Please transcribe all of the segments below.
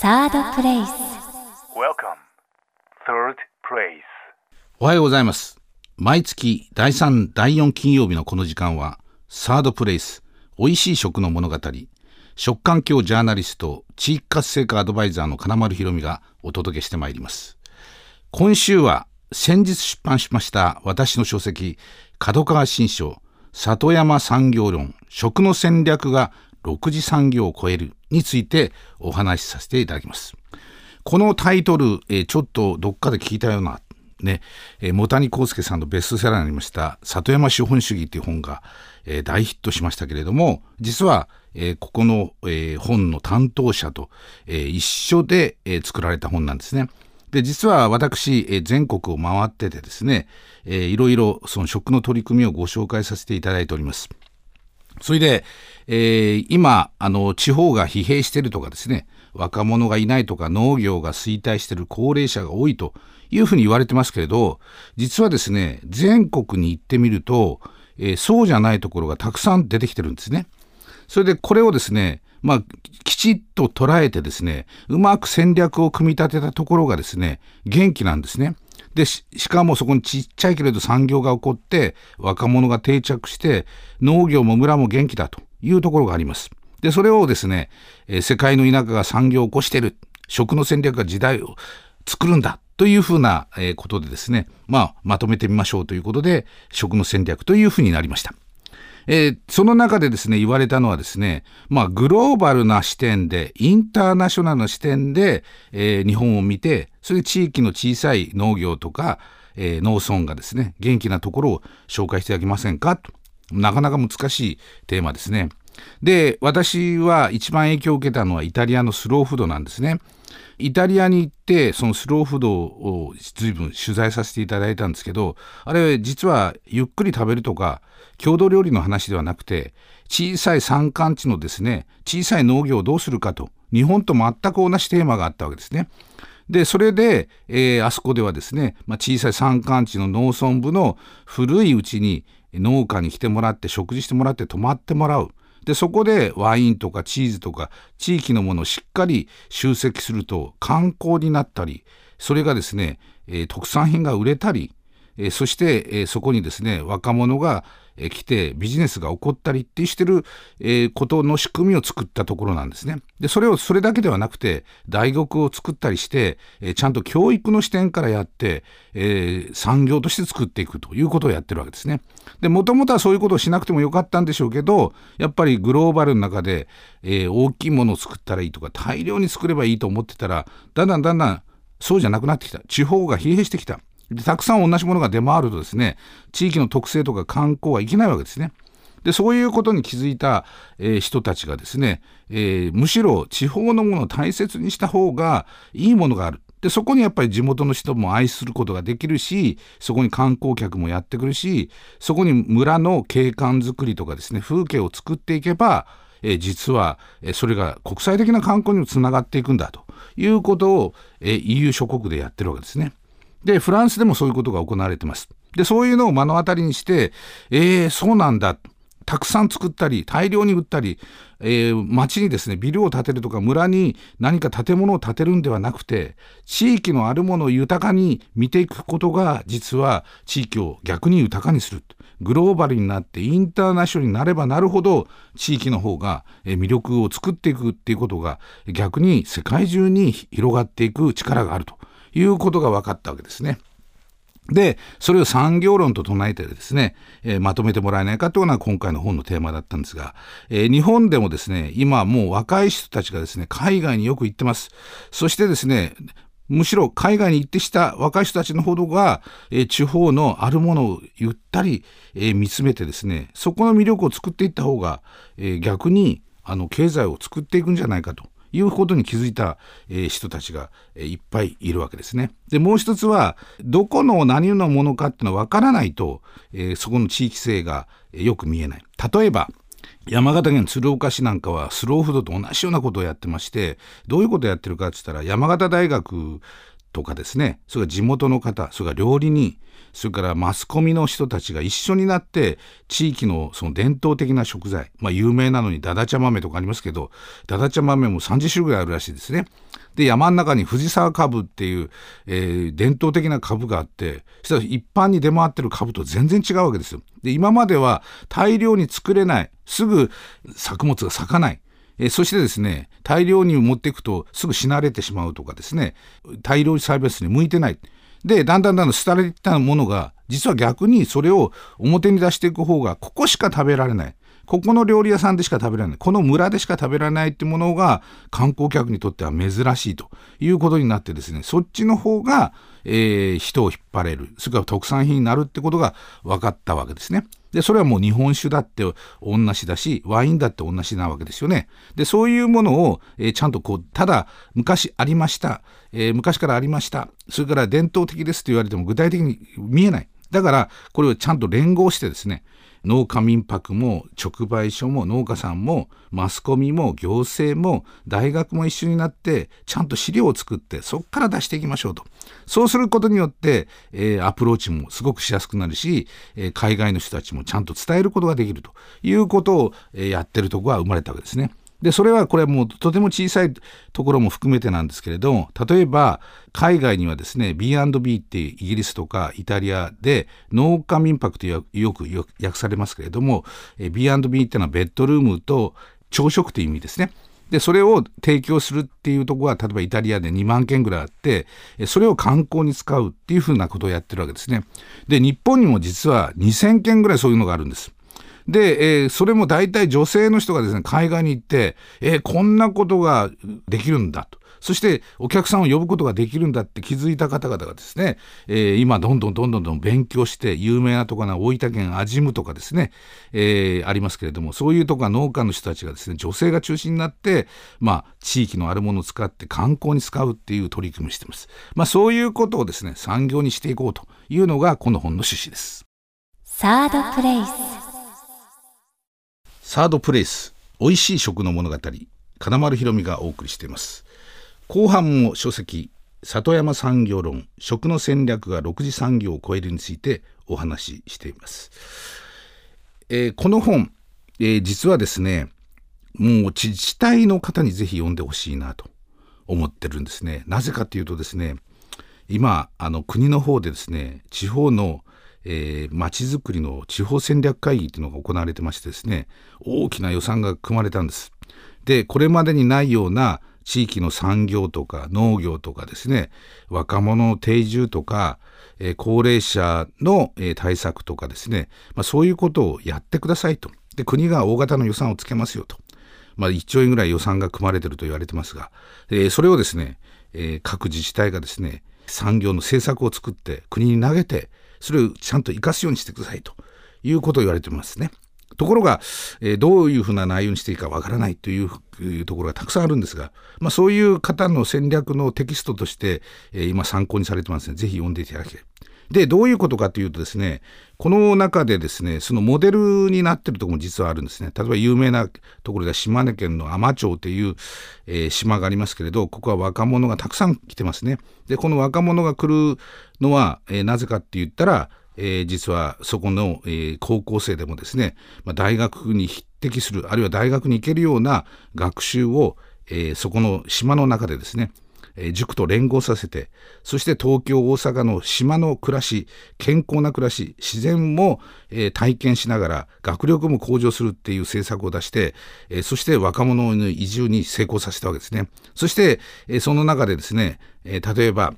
サードプレイス Welcome, third place. おはようございます。毎月第3、第4金曜日のこの時間は、サードプレイス、美味しい食の物語、食環境ジャーナリスト、地域活性化アドバイザーの金丸ひろみがお届けしてまいります。今週は、先日出版しました私の書籍、角川新書、里山産業論、食の戦略が6次産業を超えるについてお話しさせていただきます。このタイトル、えちょっとどっかで聞いたような、ね、えー、茂谷幸介さんのベストセラーになりました、里山資本主義という本が、え大ヒットしましたけれども、実は、えここの、え本の担当者と、え一緒で、え作られた本なんですね。で、実は私、え全国を回っててですね、えーいろいろその食の取り組みをご紹介させていただいております。それで、えー今、あの、地方が疲弊してるとかですね、若者がいないとか農業が衰退してる高齢者が多いというふうに言われてますけれど、実はですね、全国に行ってみると、えーそうじゃないところがたくさん出てきてるんですね。それでこれをですね、まあ、きちっと捉えてですね、うまく戦略を組み立てたところがですね、元気なんですね。で、ししかもそこにちっちゃいけれど産業が起こって、若者が定着して、農業も村も元気だというところがあります。で、それをですね、えー世界の田舎が産業を起こしてる、食の戦略が時代を作るんだというふうな、えーことでですね、まあ、まとめてみましょうということで、食の戦略というふうになりました。えーその中でですね、言われたのはですね、まあ、グローバルな視点で、インターナショナルな視点で、えー日本を見て、それで地域の小さい農業とか、えー農村がですね、元気なところを紹介していただけませんかと。なかなか難しいテーマですね。で、私は一番影響を受けたのはイタリアのスローフードなんですね。イタリアに行ってそのスローフードを随分取材させていただいたんですけどあれ実はゆっくり食べるとか郷土料理の話ではなくて小さい山間地のですね小さい農業をどうするかと日本と全く同じテーマがあったわけですね。でそれで、えーあそこではですね、まあ、小さい山間地の農村部の古いうちに農家に来てもらって食事してもらって泊まってもらう。でそこでワインとかチーズとか地域のものをしっかり集積すると観光になったりそれがですね、えー特産品が売れたり、えーそして、えーそこにですね若者が、えー来てビジネスが起こったりってしてる、えーことの仕組みを作ったところなんですね。でそれをそれだけではなくて大学を作ったりして、えーちゃんと教育の視点からやって、えー産業として作っていくということをやってるわけですね。でもともとはそういうことをしなくてもよかったんでしょうけどやっぱりグローバルの中で、えー大きいものを作ったらいいとか大量に作ればいいと思ってたらだんだんだんだんそうじゃなくなってきた地方が疲弊してきたでたくさん同じものが出回るとですね地域の特性とか観光は生きないわけですね。でそういうことに気づいた、えー人たちがですね、えーむしろ地方のものを大切にした方がいいものがある。でそこにやっぱり地元の人も愛することができるしそこに観光客もやってくるしそこに村の景観づくりとかですね風景を作っていけば、え実は、えそれが国際的な観光にもつながっていくんだということを、え EU 諸国でやってるわけですね。で、フランスでもそういうことが行われてます。で、そういうのを目の当たりにして、えー、そうなんだ。たくさん作ったり、大量に売ったり、えー町にですね、ビルを建てるとか、村に何か建物を建てるんではなくて、地域のあるものを豊かに見ていくことが、実は地域を逆に豊かにする。グローバルになってインターナショナルになればなるほど地域の方が魅力を作っていくっていうことが逆に世界中に広がっていく力があるということが分かったわけですね。で、それを産業論と唱えてですね、えーまとめてもらえないかというのが今回の本のテーマだったんですが、えー日本でもですね、今もう若い人たちがですね、海外によく行ってます。そしてですね、むしろ海外に行ってした若い人たちのほどが、えー地方のあるものをゆったり、えー見つめてですね、そこの魅力を作っていった方が、えー逆にあの経済を作っていくんじゃないかということに気づいた、えー人たちが、えーいっぱいいるわけですね。でもう一つはどこの何のものかっていうのは分からないと、えーそこの地域性がえーよく見えない。例えば山形県鶴岡市なんかはスローフードと同じようなことをやってましてどういうことをやってるかって言ったら山形大学とかですねそれから地元の方それから料理人それからマスコミの人たちが一緒になって地域のその伝統的な食材、まあ、有名なのにだだちゃ豆とかありますけどだだちゃ豆も30種類あるらしいですねで山の中に藤沢株っていう、えー、伝統的な株があってそしたら一般に出回ってる株と全然違うわけですよ。で今までは大量に作れないすぐ作物が咲かない。えそしてですね大量に持っていくとすぐ死なれてしまうとかですね大量栽培室に向いてない。でだんだんだんだん廃れてたものが実は逆にそれを表に出していく方がここしか食べられない。ここの料理屋さんでしか食べられない。この村でしか食べられないってものが観光客にとっては珍しいということになってですねそっちの方が、えー、人を引っ張れる。それから特産品になるってことが分かったわけですね。でそれはもう日本酒だって同じだしワインだって同じなわけですよね。でそういうものを、えー、ちゃんとこうただ昔ありました、えー、昔からありましたそれから伝統的ですと言われても具体的に見えない。だからこれをちゃんと連合してですね農家民泊も直売所も農家さんもマスコミも行政も大学も一緒になってちゃんと資料を作ってそこから出していきましょうとそうすることによって、えー、アプローチもすごくしやすくなるし、えー、海外の人たちもちゃんと伝えることができるということを、えー、やってるとこは生まれたわけですね。でそれはこれはもうとても小さいところも含めてなんですけれど例えば海外にはですね B&B ってイギリスとかイタリアで農家民泊とよく訳されますけれども B&B ってのはベッドルームと朝食という意味ですね。でそれを提供するっていうところは例えばイタリアで2万件ぐらいあってそれを観光に使うっていうふうなことをやってるわけですね。で日本にも実は2,000件ぐらいそういうのがあるんです。で、えー、それも大体女性の人がですね、海外に行って、えー、こんなことができるんだと。そしてお客さんを呼ぶことができるんだって気づいた方々がですね、えー、今どんどんどんどんどん勉強して有名なとこな大分県安心とかですね、えー、ありますけれどもそういうとこは農家の人たちがですね女性が中心になってまあ地域のあるものを使って観光に使うっていう取り組みをしてます。まあそういうことをですね産業にしていこうというのがこの本の趣旨です。サードプレイスサードプレイス美味しい食の物語金丸ひろみがお送りしています。後半も書籍里山産業論食の戦略が6次産業を超えるについてお話ししています、えー、この本、えー、実はですねもう自治体の方にぜひ読んでほしいなと思ってるんですね。なぜかというとですね今あの国の方でですね地方のえー、町づくりの地方戦略会議というのが行われてましてですね大きな予算が組まれたんです。でこれまでにないような地域の産業とか農業とかですね若者の定住とか、えー、高齢者の、えー、対策とかですね、まあ、そういうことをやってくださいとで国が大型の予算をつけますよと、まあ、1兆円ぐらい予算が組まれてると言われてますが、えー、それをですね、え各自治体がですね産業の政策を作って国に投げてそれをちゃんと生かすようにしてくださいということを言われてますね。ところが、えー、どういうふうな内容にしていいかわからないというところがたくさんあるんですが、まあ、そういう方の戦略のテキストとして、えー、今参考にされてますので、ぜひ読んでいただきたい。で、どういうことかというとですね、この中でですね、そのモデルになってるとこも実はあるんですね。例えば有名なところでは島根県の海士町という、えー、島がありますけれど、ここは若者がたくさん来てますね。で、この若者が来るのは、えー、なぜかって言ったら、えー、実はそこの、え、高校生でもですね、まあ、大学に匹敵するあるいは大学に行けるような学習を、え、そこの島の中でですねえ塾と連合させてそして東京大阪の島の暮らし健康な暮らし自然も、え体験しながら学力も向上するっていう政策を出して、えそして若者の移住に成功させたわけですね。そして、えその中でですね、え例えば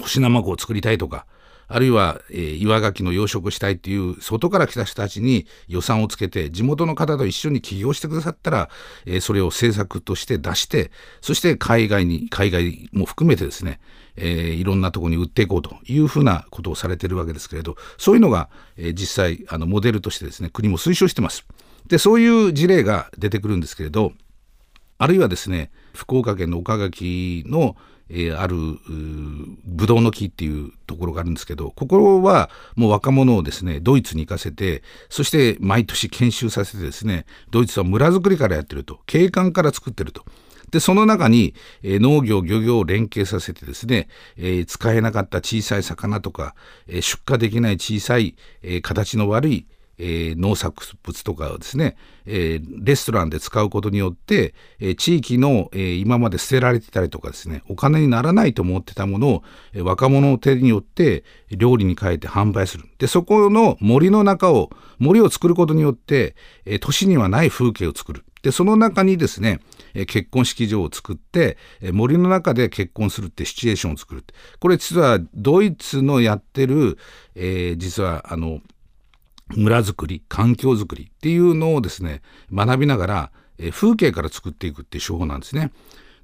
星生湖を作りたいとかあるいは、えー、岩牡蠣の養殖したいっていう外から来た人たちに予算をつけて地元の方と一緒に起業してくださったら、えー、それを政策として出してそして海外に海外も含めてですね、えー、いろんなとこに売っていこうというふうなことをされてるわけですけれどそういうのが、えー、実際あのモデルとしてですね国も推奨してます。でそういう事例が出てくるんですけれどあるいはですね福岡県の岡垣のえー、あるブドウの木っていうところがあるんですけどここはもう若者をですねドイツに行かせてそして毎年研修させてですねドイツは村づくりからやってると景観から作ってると。で、その中に、えー、農業、漁業を連携させてですね、えー、使えなかった小さい魚とか、えー、出荷できない小さい、え形の悪い、えー、農作物とかをですね、えー、レストランで使うことによって、えー、地域の、えー、今まで捨てられてたりとかですねお金にならないと思ってたものを、えー、若者の手によって料理に変えて販売する。でそこの森の中を森を作ることによって、えー、都市にはない風景を作る。でその中にですね結婚式場を作って森の中で結婚するってシチュエーションを作るこれ実はドイツのやってる、えー、実はあの村づくり環境づくりっていうのをですね学びながら、え風景から作っていくっていう手法なんですね。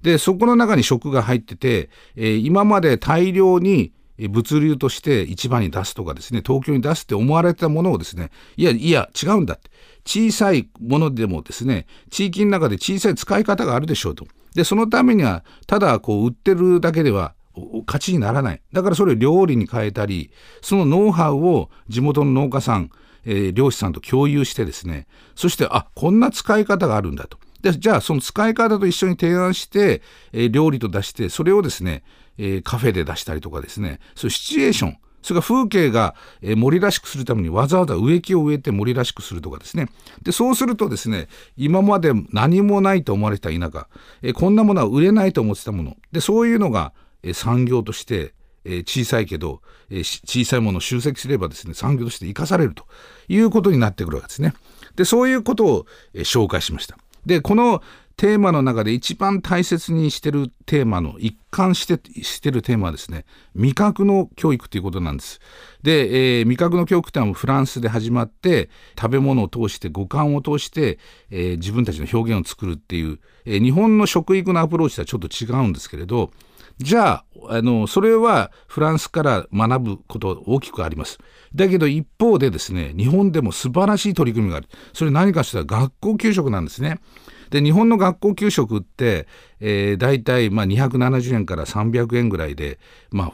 でそこの中に食が入ってて、え今まで大量に物流として市場に出すとかですね東京に出すって思われてたものをですねいやいや違うんだって。小さいものでもですね地域の中で小さい使い方があるでしょうと。でそのためにはただこう売ってるだけでは勝ちにならない。だからそれを料理に変えたりそのノウハウを地元の農家さんえー、漁師さんと共有してですねそしてあこんな使い方があるんだと。でじゃあその使い方と一緒に提案して、えー、料理と出してそれをですね、えー、カフェで出したりとかですね。そういうシチュエーション。それから風景が、え、森らしくするためにわざわざ植木を植えて森らしくするとかですね。でそうするとですね今まで何もないと思われた田舎、え、こんなものは売れないと思ってたもの。でそういうのが、産業としてえ小さいけど、え小さいものを集積すればですね産業として生かされるということになってくるわけですね。でそういうことを、え紹介しました。でこのテーマの中で一番大切にしてるテーマの一貫してしてるテーマはですね味覚の教育ということなんです。で、えー、味覚の教育ってのはフランスで始まって食べ物を通して五感を通して、えー、自分たちの表現を作るっていう、えー、日本の食育のアプローチとはちょっと違うんですけれどじゃああのそれはフランスから学ぶこと大きくあります。だけど一方でですね日本でも素晴らしい取り組みがあるそれ何かしたら学校給食なんですね。で日本の学校給食って、えー、大体まあ270円から300円ぐらいで、まあ、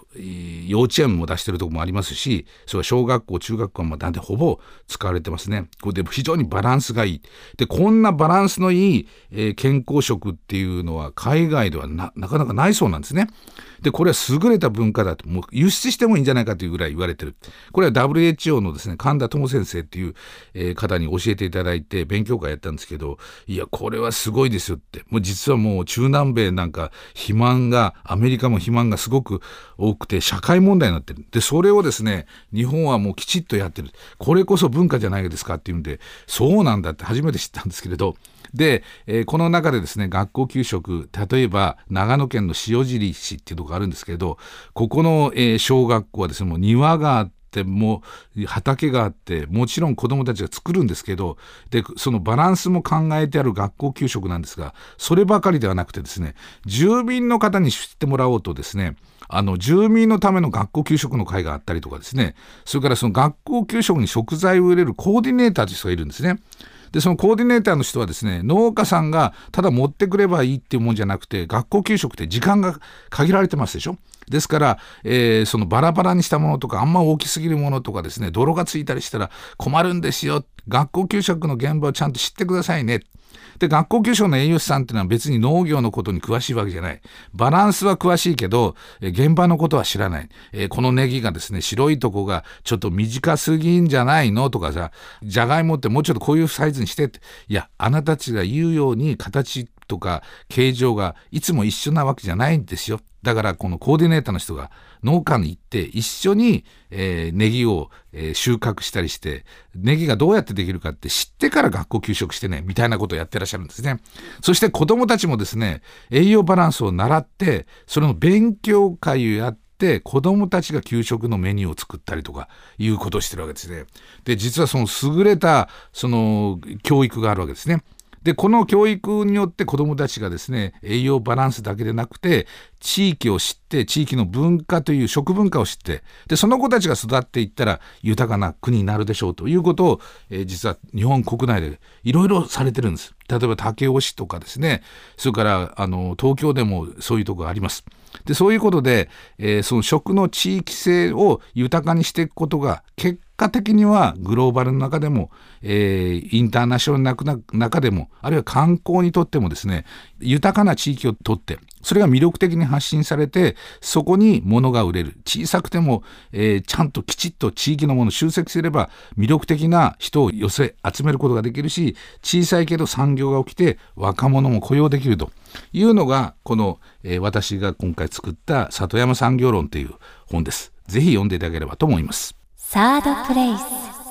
幼稚園も出してるとこもありますしそれは小学校中学校もだんでほぼ使われてますね。これで非常にバランスがいい。でこんなバランスのいい、えー、健康食っていうのは海外ではなかなかないそうなんですね。でこれは優れた文化だともう輸出してもいいんじゃないかというぐらい言われてる。これは WHO のですね神田智先生っていう、えー、方に教えていただいて勉強会やったんですけどいやこれはすごいですよってもう実はもう中南米なんか肥満がアメリカも肥満がすごく多くて社会問題になってるでそれをですね日本はもうきちっとやってるこれこそ文化じゃないですかっていうんでそうなんだって初めて知ったんですけれどで、えー、この中でですね学校給食例えば長野県の塩尻市っていうとこがあるんですけどここの、えー、小学校はですねもう庭があってもう畑があってもちろん子どもたちが作るんですけどでそのバランスも考えてある学校給食なんですがそればかりではなくてですね住民の方に知ってもらおうとですねあの住民のための学校給食の会があったりとかですねそれからその学校給食に食材を入れるコーディネーターという人がいるんですね。でそのコーディネーターの人はですね農家さんがただ持ってくればいいっていうもんじゃなくて学校給食って時間が限られてますでしょ？ですから、えー、そのバラバラにしたものとかあんま大きすぎるものとかですね泥がついたりしたら困るんですよ。学校給食の現場をちゃんと知ってくださいね。で学校給食の栄養士さんっていうのは別に農業のことに詳しいわけじゃない。バランスは詳しいけどえ現場のことは知らない、えー、このネギがですね白いとこがちょっと短すぎんじゃないのとかさじゃがいもってもうちょっとこういうサイズにしてって。いやあなたたちが言うように形とか形状がいつも一緒なわけじゃないんですよだからこのコーディネーターの人が農家に行って一緒に、えー、ネギを、え、収穫したりしてネギがどうやってできるかって知ってから学校給食してねみたいなことをやってらっしゃるんですねそして子どもたちもですね栄養バランスを習ってそれの勉強会をやって子どもたちが給食のメニューを作ったりとかいうことをしてるわけですね。で実はその優れたその教育があるわけですね。でこの教育によって子どもたちがですね栄養バランスだけでなくて地域を知って地域の文化という食文化を知ってでその子たちが育っていったら豊かな国になるでしょうということを、えー、実は日本国内でいろいろされてるんです。例えば武雄市とかですねそれからあの東京でもそういうとこがあります。でそういうことで、えー、その食の地域性を豊かにしていくことが結果的にはグローバルの中でも、えー、インターナショナルの中でもあるいは観光にとってもですね豊かな地域をとってそれが魅力的に発信されてそこに物が売れる小さくても、えー、ちゃんときちっと地域のものを集積すれば魅力的な人を寄せ集めることができるし小さいけど産業が起きて若者も雇用できるというのがこの、えー、私が今回作った里山産業論という本です。ぜひ読んでいただければと思います。サードプレイス。